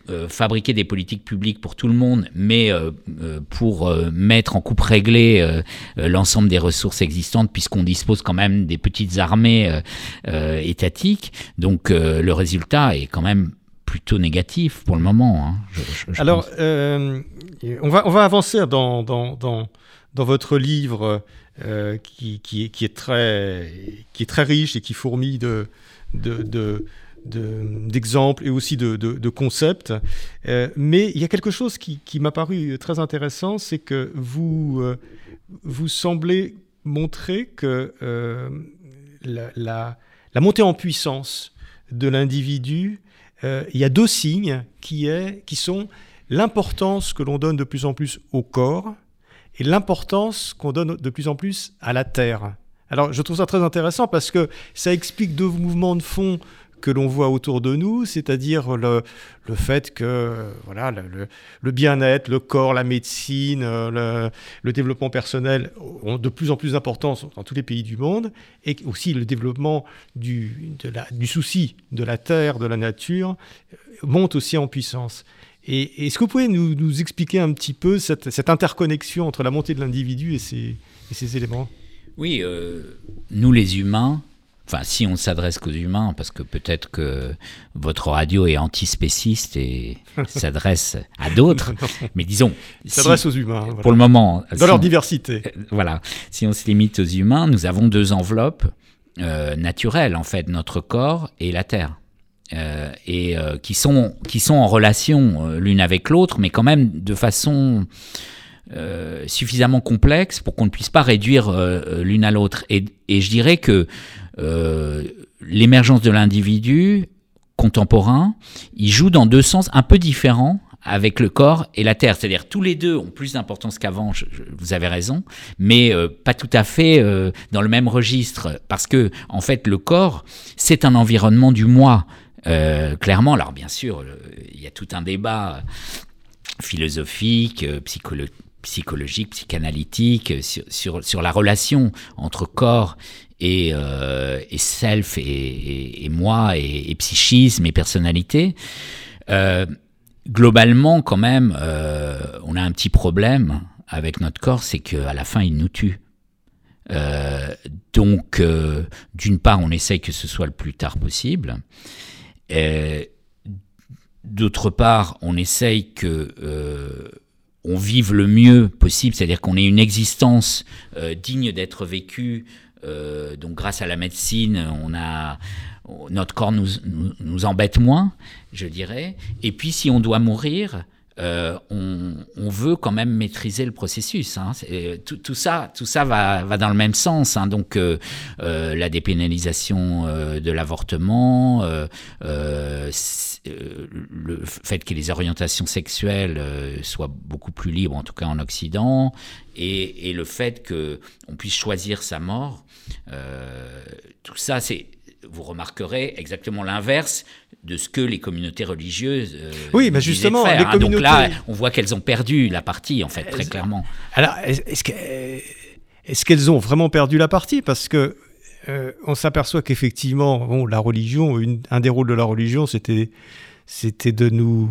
euh, fabriquer des politiques publiques pour tout le monde, mais euh, euh, pour mettre en coupe réglée l'ensemble des ressources existantes, puisqu'on dispose quand même des petites armées étatiques. Donc le résultat est quand même plutôt négatif pour le moment. Hein, Alors, on, va, on va avancer dans, dans, dans, dans votre livre qui, qui, qui, est très, qui est très riche et qui fourmille de, de, de d'exemples et aussi de, concepts. Euh, mais il y a quelque chose qui, m'a paru très intéressant, c'est que vous, euh, vous semblez montré que la, montée en puissance de l'individu, il y a deux signes qui, est, qui sont l'importance que l'on donne de plus en plus au corps et l'importance qu'on donne de plus en plus à la terre. Alors je trouve ça très intéressant parce que ça explique deux mouvements de fond que l'on voit autour de nous, c'est-à-dire le, fait que voilà, le, bien-être, le corps, la médecine, le, développement personnel ont de plus en plus d'importance dans tous les pays du monde, et aussi le développement du, du souci de la terre, de la nature, monte aussi en puissance. Et est-ce que vous pouvez nous, expliquer un petit peu cette, interconnexion entre la montée de l'individu et ces, éléments? Oui, euh, nous les humains, enfin si on s'adresse qu'aux humains, parce que peut-être que votre radio est antispéciste et *laughs* s'adresse à d'autres, mais disons... S'adresse aux humains. Pour le moment... Dans leur diversité. Euh, voilà, si on se limite aux humains, nous avons deux enveloppes euh, naturelles, en fait, notre corps et la Terre. Euh, et euh, qui, sont, qui sont en relation l'une avec l'autre, mais quand même de façon suffisamment complexe pour qu'on ne puisse pas réduire l'une à l'autre. Et, je dirais que l'émergence de l'individu contemporain, il joue dans deux sens un peu différents avec le corps et la terre. C'est-à-dire tous les deux ont plus d'importance qu'avant, vous avez raison, mais pas tout à fait dans le même registre. Parce que, en fait, le corps, c'est un environnement du moi. Euh, clairement, alors bien sûr, il y a tout un débat philosophique, euh, psychologique, psychanalytique sur, sur, la relation entre corps et, euh, self et, moi et, psychisme et personnalité. globalement, quand même, on a un petit problème avec notre corps, c'est qu'à la fin, il nous tue. donc, d'une part, on essaye que ce soit le plus tard possible. D'autre part, on essaye que euh, on vive le mieux possible, c'est-à-dire qu'on ait une existence euh, digne d'être vécue. Euh, donc, grâce à la médecine, on a notre corps nous, embête moins, je dirais. Et puis, si on doit mourir, euh, on, veut quand même maîtriser le processus. Hein. Tout, ça, tout ça va, dans le même sens. Hein. Donc, la dépénalisation de l'avortement, le fait que les orientations sexuelles soient beaucoup plus libres, en tout cas en Occident, et, et le fait qu'on puisse choisir sa mort, tout ça, c'est vous remarquerez exactement l'inverse de ce que les communautés religieuses. Euh, oui, mais justement, les hein. Donc là, on voit qu'elles ont perdu la partie, en fait, très clairement. Alors, est-ce qu'elles ont vraiment perdu la partie? Parce que euh, on s'aperçoit qu'effectivement, la religion, un des rôles de la religion, c'était, c'était de nous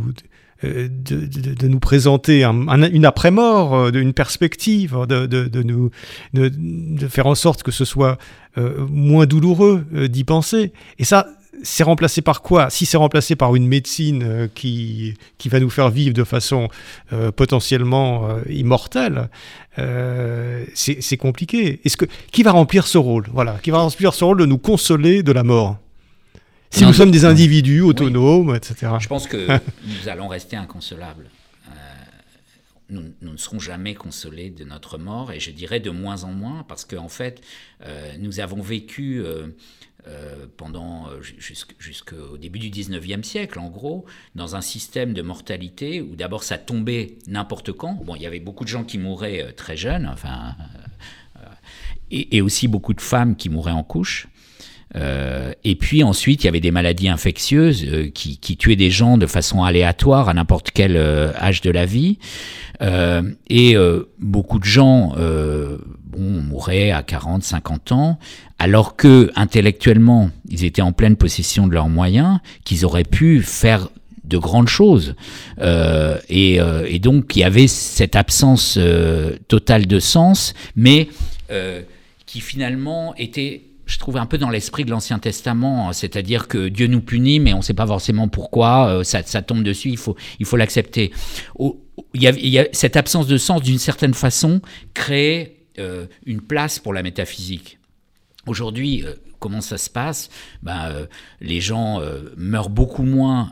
euh, de, nous présenter une après-mort, une perspective, de, nous, de, faire en sorte que ce soit moins douloureux d'y penser. Et ça, c'est remplacé par quoi? Si c'est remplacé par une médecine euh, qui, qui va nous faire vivre de façon euh, potentiellement euh, immortelle, c'est compliqué. Est-ce que qui va remplir ce rôle? Voilà, qui va remplir ce rôle de nous consoler de la mort? Si nous sommes des individus autonomes, etc. Je pense que *laughs* nous allons rester inconsolables. Nous, nous, ne serons jamais consolés de notre mort, et je dirais de moins en moins, parce qu'en en fait, nous avons vécu euh, pendant euh, jusqu'au début du 19e siècle, en gros, dans un système de mortalité où d'abord ça tombait n'importe quand. Bon, il y avait beaucoup de gens qui mouraient euh, très jeunes, enfin, et, aussi beaucoup de femmes qui mouraient en couche. Et puis ensuite, il y avait des maladies infectieuses qui, tuaient des gens de façon aléatoire à n'importe quel âge de la vie. et beaucoup de gens bon, mouraient à 40, 50 ans, alors que intellectuellement, ils étaient en pleine possession de leurs moyens, qu'ils auraient pu faire de grandes choses. Euh, euh, et, donc, il y avait cette absence euh, totale de sens, mais qui finalement était je trouve un peu dans l'esprit de l'Ancien Testament, c'est-à-dire que Dieu nous punit, mais on ne sait pas forcément pourquoi, ça, tombe dessus, il faut il faut l'accepter. Il, y, a, cette absence de sens, d'une certaine façon, crée une place pour la métaphysique. Aujourd'hui, euh, comment ça se passe? Ben, euh, Les gens euh, meurent beaucoup moins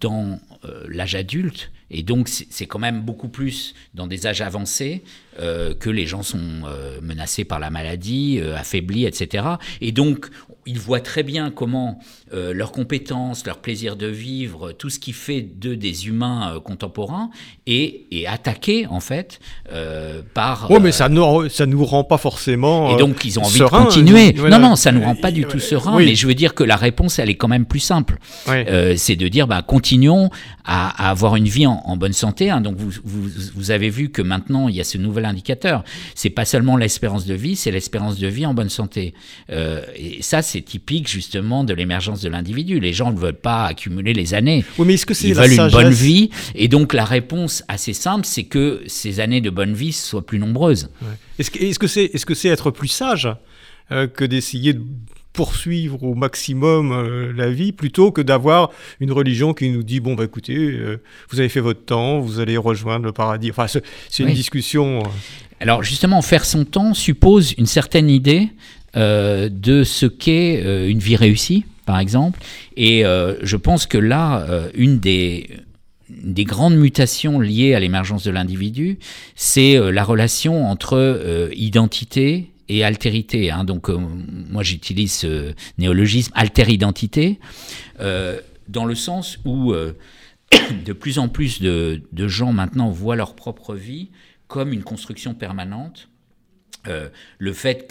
dans l'âge adulte Et donc, c'est quand même beaucoup plus dans des âges avancés euh, que les gens sont euh, menacés par la maladie, euh, affaiblis, etc. Et donc, ils voient très bien comment leurs compétences, leur plaisir de vivre, tout ce qui fait d'eux des humains contemporains est, est, attaqué, en fait, par... Oui, mais ça ne ça nous rend pas forcément Et donc, ils ont envie de continuer. Non, non, ça ne nous rend pas du tout serein, mais je veux dire que la réponse, elle est quand même plus simple. c'est de dire, bah, continuons à, avoir une vie en, bonne santé. Hein. Donc, vous, vous, vous avez vu que maintenant, il y a ce nouvel indicateur. C'est pas seulement l'espérance de vie, c'est l'espérance de vie en bonne santé. Euh, et ça, c'est typique justement de l'émergence de l'individu. Les gens ne veulent pas accumuler les années. Oui, mais est-ce que c'est Ils veulent une bonne vie. Et donc la réponse assez simple, c'est que ces années de bonne vie soient plus nombreuses. Est-ce que c'est est -ce c'est être plus sage euh, que d'essayer de poursuivre au maximum euh, la vie plutôt que d'avoir une religion qui nous dit bon bah écoutez euh, vous avez fait votre temps vous allez rejoindre le paradis enfin c'est une discussion alors justement faire son temps suppose une certaine idée de ce qu'est une vie réussie par exemple et je pense que là une des des grandes mutations liées à l'émergence de l'individu, c'est la relation entre identité, et altérité. Hein. Donc, euh, moi, j'utilise ce néologisme alter-identité, euh, dans le sens où euh, *coughs* de plus en plus de, gens maintenant voient leur propre vie comme une construction permanente. le fait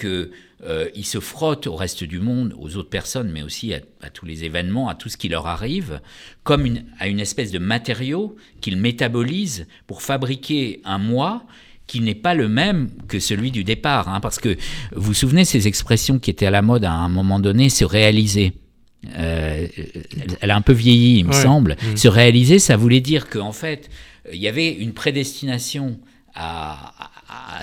qu'ils se frottent au reste du monde, aux autres personnes, mais aussi à, tous les événements, à tout ce qui leur arrive, comme à une espèce de matériau qu'ils métabolisent pour fabriquer un moi qui n'est pas le même que celui du départ. Hein, parce que vous vous souvenez ces expressions qui étaient à la mode à un moment donné, se réaliser. Euh, elle a un peu vieilli, il me semble. Mmh. Se réaliser, ça voulait dire qu'en fait, il y avait une prédestination à,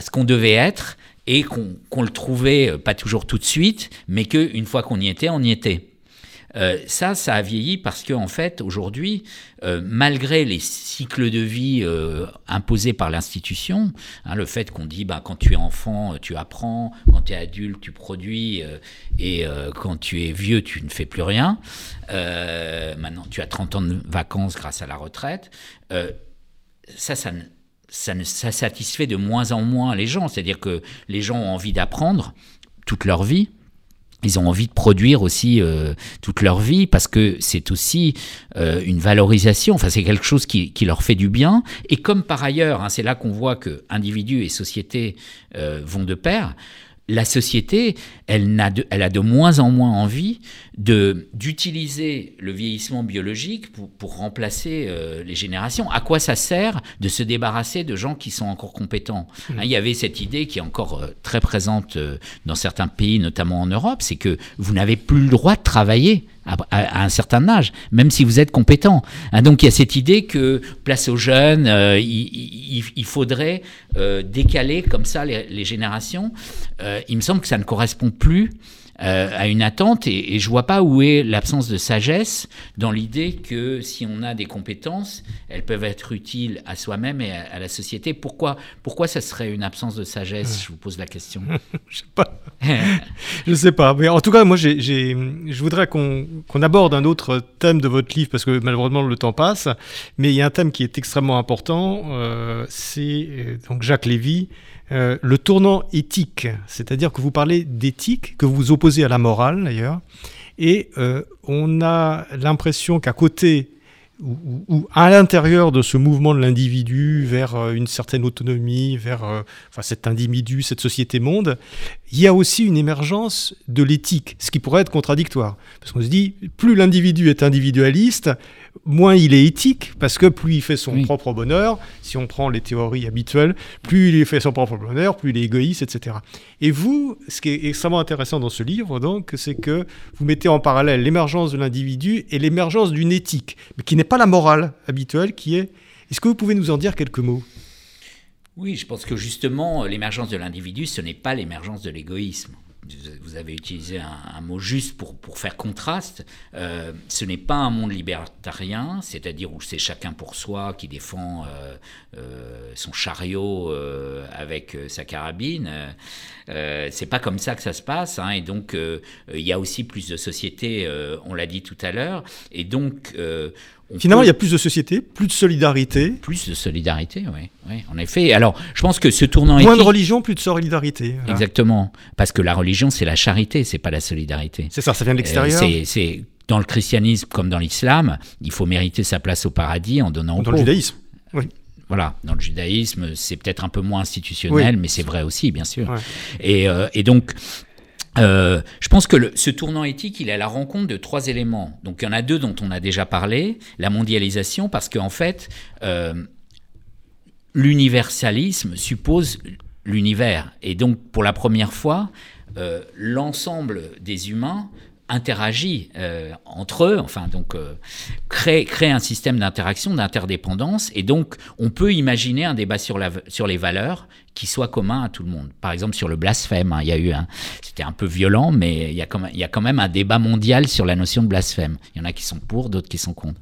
ce qu'on devait être et qu'on le trouvait pas toujours tout de suite, mais qu'une fois qu'on y était, on y était. Euh, ça, ça a vieilli parce qu'en en fait, aujourd'hui, euh, malgré les cycles de vie euh, imposés par l'institution, hein, le fait qu'on dit bah, quand tu es enfant, tu apprends, quand tu es adulte, tu produis, et quand tu es vieux, tu ne fais plus rien. maintenant, tu as 30 ans de vacances grâce à la retraite. ça, ça ça, ça satisfait de moins en moins les gens. C'est-à-dire que les gens ont envie d'apprendre toute leur vie ils ont envie de produire aussi euh, toute leur vie parce que c'est aussi euh, une valorisation, enfin c'est quelque chose qui, leur fait du bien. Et comme par ailleurs, hein, c'est là qu'on voit que individus et société euh, vont de pair, la société, elle a de moins en moins envie d'utiliser le vieillissement biologique pour, pour remplacer euh, les générations. À quoi ça sert de se débarrasser de gens qui sont encore compétents? Mmh. hein, Il y avait cette idée qui est encore euh, très présente euh, dans certains pays, notamment en Europe, c'est que vous n'avez plus le droit de travailler à, un certain âge, même si vous êtes compétent. Hein, donc il y a cette idée que, place aux jeunes, il, faudrait décaler comme ça les, générations. Il me semble que ça ne correspond plus euh, à une attente et, et je vois pas où est l'absence de sagesse dans l'idée que si on a des compétences, elles peuvent être utiles à soi-même et à, la société. Pourquoi, pourquoi ça serait une absence de sagesse? Je vous pose la question. *laughs* je sais pas. je sais pas. Mais en tout cas, moi, j'ai, je voudrais qu'on, aborde un autre thème de votre livre parce que malheureusement le temps passe. Mais il y a un thème qui est extrêmement important. Euh, c'est euh, donc Jacques Lévy euh, le tournant éthique, c'est-à-dire que vous parlez d'éthique, que vous opposez à la morale d'ailleurs, et euh, on a l'impression qu'à côté ou, à l'intérieur de ce mouvement de l'individu vers euh, une certaine autonomie, vers enfin, cet individu, cette société-monde, il y a aussi une émergence de l'éthique, ce qui pourrait être contradictoire. Parce qu'on se dit, plus l'individu est individualiste, moins il est éthique, parce que plus il fait son propre bonheur, si on prend les théories habituelles, plus il fait son propre bonheur, plus il est égoïste, etc. Et vous, ce qui est extrêmement intéressant dans ce livre, donc, c'est que vous mettez en parallèle l'émergence de l'individu et l'émergence d'une éthique, mais qui n'est pas la morale habituelle, qui est... Est-ce que vous pouvez nous en dire quelques mots? Oui, je pense que justement, l'émergence de l'individu, ce n'est pas l'émergence de l'égoïsme vous avez utilisé un, mot juste pour, pour faire contraste, euh, ce n'est pas un monde libertarien, c'est-à-dire où c'est chacun pour soi qui défend euh, euh, son chariot avec sa carabine. c'est pas comme ça que ça se passe, hein, et donc il y a aussi plus de sociétés, on l'a dit tout à l'heure, et donc Finalement, il y a plus de société, plus de solidarité. Plus de solidarité, oui. oui en effet. Alors, je pense que ce tournant Moins de religion, plus de solidarité. Exactement. Parce que la religion, c'est la charité, c'est pas la solidarité. C'est ça, ça vient de l'extérieur. c'est dans le christianisme comme dans l'islam, il faut mériter sa place au paradis en donnant au Dans le judaïsme, oui. Voilà, dans le judaïsme, c'est peut-être un peu moins institutionnel, mais c'est vrai aussi, bien sûr. Et, euh, et, donc, euh, je pense que ce tournant éthique, il est à la rencontre de trois éléments. Donc il y en a deux dont on a déjà parlé. La mondialisation, parce qu'en fait, euh, l'universalisme suppose l'univers. Et donc pour la première fois, euh, l'ensemble des humains interagit euh, entre eux, enfin donc euh, crée, un système d'interaction, d'interdépendance, et donc on peut imaginer un débat sur, les valeurs qui soit commun à tout le monde. Par exemple sur le blasphème, hein, il y a eu un, c'était un peu violent, mais il y, a quand même, il y a quand même un débat mondial sur la notion de blasphème. Il y en a qui sont pour, d'autres qui sont contre.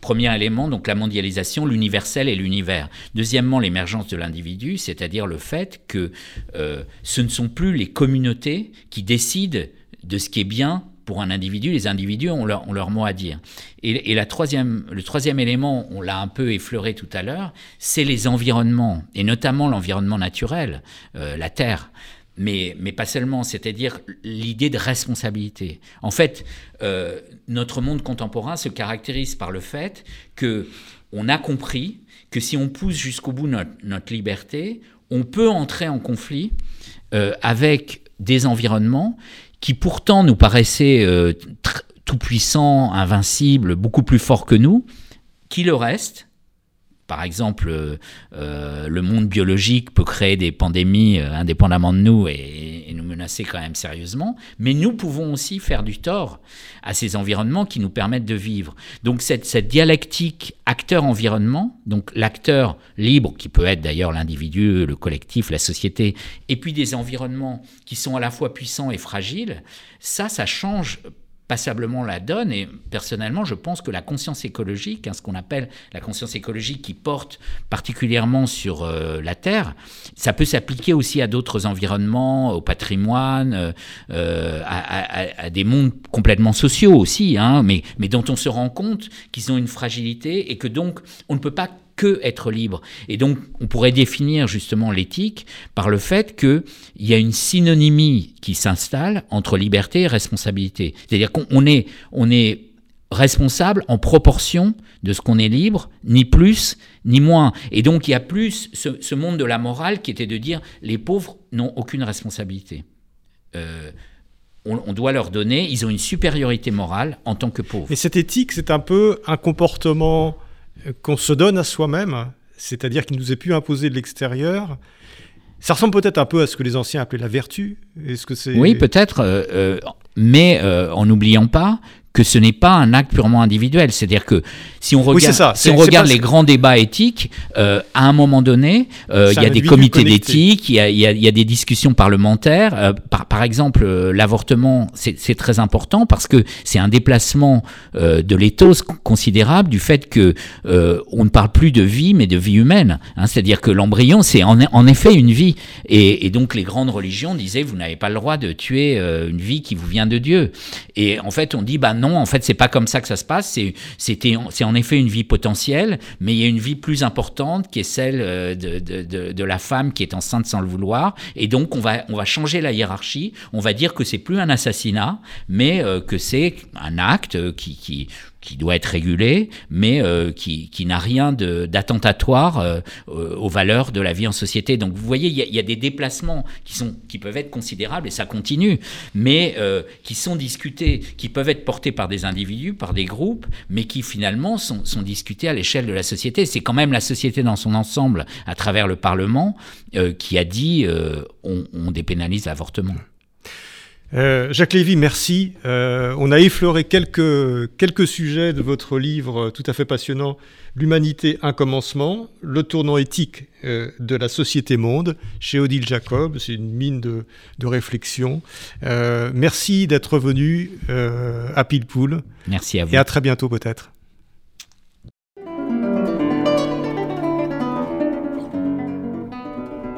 Premier élément, donc la mondialisation, l'universel et l'univers. Deuxièmement, l'émergence de l'individu, c'est-à-dire le fait que euh, ce ne sont plus les communautés qui décident de ce qui est bien pour un individu, les individus ont leur, mot à dire. Et, la troisième, le troisième élément, on l'a un peu effleuré tout à l'heure, c'est les environnements, et notamment l'environnement naturel, euh, la Terre. Mais, mais pas seulement, c'est-à-dire l'idée de responsabilité. En fait, euh, notre monde contemporain se caractérise par le fait que on a compris que si on pousse jusqu'au bout notre, notre, liberté, on peut entrer en conflit euh, avec des environnements qui pourtant nous paraissait euh, tout puissant, invincible, beaucoup plus fort que nous, qui le reste. Par exemple, euh, euh, le monde biologique peut créer des pandémies indépendamment de nous et, nous menacer quand même sérieusement, mais nous pouvons aussi faire du tort à ces environnements qui nous permettent de vivre. Donc cette dialectique acteur-environnement, donc l'acteur libre, qui peut être d'ailleurs l'individu, le collectif, la société, et puis des environnements qui sont à la fois puissants et fragiles, ça, ça change passablement la donne. Et personnellement, je pense que la conscience écologique, hein, ce qu'on appelle la conscience écologique qui porte particulièrement sur euh, la Terre, ça peut s'appliquer aussi à d'autres environnements, au patrimoine, euh, à, des mondes complètement sociaux aussi, hein, mais, mais dont on se rend compte qu'ils ont une fragilité et que donc on ne peut pas que être libre. Et donc, on pourrait définir justement l'éthique par le fait qu'il y a une synonymie qui s'installe entre liberté et responsabilité. C'est-à-dire qu'on est, on est responsable en proportion de ce qu'on est libre, ni plus ni moins. Et donc, il y a plus ce, monde de la morale qui était de dire les pauvres n'ont aucune responsabilité. Euh, on, doit leur donner, ils ont une supériorité morale en tant que pauvres. Et cette éthique, c'est un peu un comportement qu'on se donne à soi-même, c'est-à-dire qu'il nous est plus imposé de l'extérieur. Ça ressemble peut-être un peu à ce que les anciens appelaient la vertu. Est-ce que c'est Oui, peut-être, euh, euh, mais euh, en n'oubliant pas que ce n'est pas un acte purement individuel. C'est-à-dire que si on regarde, si on regarde les grands débats éthiques, euh, à un moment donné, euh, il y a des comités d'éthique, il y, y a, des discussions parlementaires. Euh, par, par, exemple, l'avortement, c'est très important parce que c'est un déplacement de l'éthos considérable du fait que on ne parle plus de vie, mais de vie humaine. Hein, C'est-à-dire que l'embryon, c'est en, en, effet une vie. Et, et, donc les grandes religions disaient, vous n'avez pas le droit de tuer une vie qui vous vient de Dieu. Et en fait, on dit, bah non, en fait, c'est pas comme ça que ça se passe. C'est en effet une vie potentielle, mais il y a une vie plus importante qui est celle euh, de, la femme qui est enceinte sans le vouloir. Et donc, on va, on va changer la hiérarchie. On va dire que c'est plus un assassinat, mais euh, que c'est un acte qui, qui qui doit être régulé, mais euh, qui, qui n'a rien d'attentatoire euh, aux valeurs de la vie en société. Donc vous voyez, il y, a des déplacements qui, sont, qui peuvent être considérables, et ça continue, mais euh, qui sont discutés, qui peuvent être portés par des individus, par des groupes, mais qui finalement sont, sont discutés à l'échelle de la société. C'est quand même la société dans son ensemble, à travers le Parlement, qui a dit on, on dépénalise l'avortement. Euh, Jacques Lévy, merci. Euh, on a effleuré quelques, quelques sujets de votre livre tout à fait passionnant, L'humanité, un commencement, le tournant éthique euh, de la société monde, chez Odile Jacob. C'est une mine de, de réflexion. merci d'être venu à Pilpoul. Merci à vous. Et à très bientôt peut-être.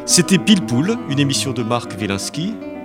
C'était Pilpoul, une émission de Marc Wielinski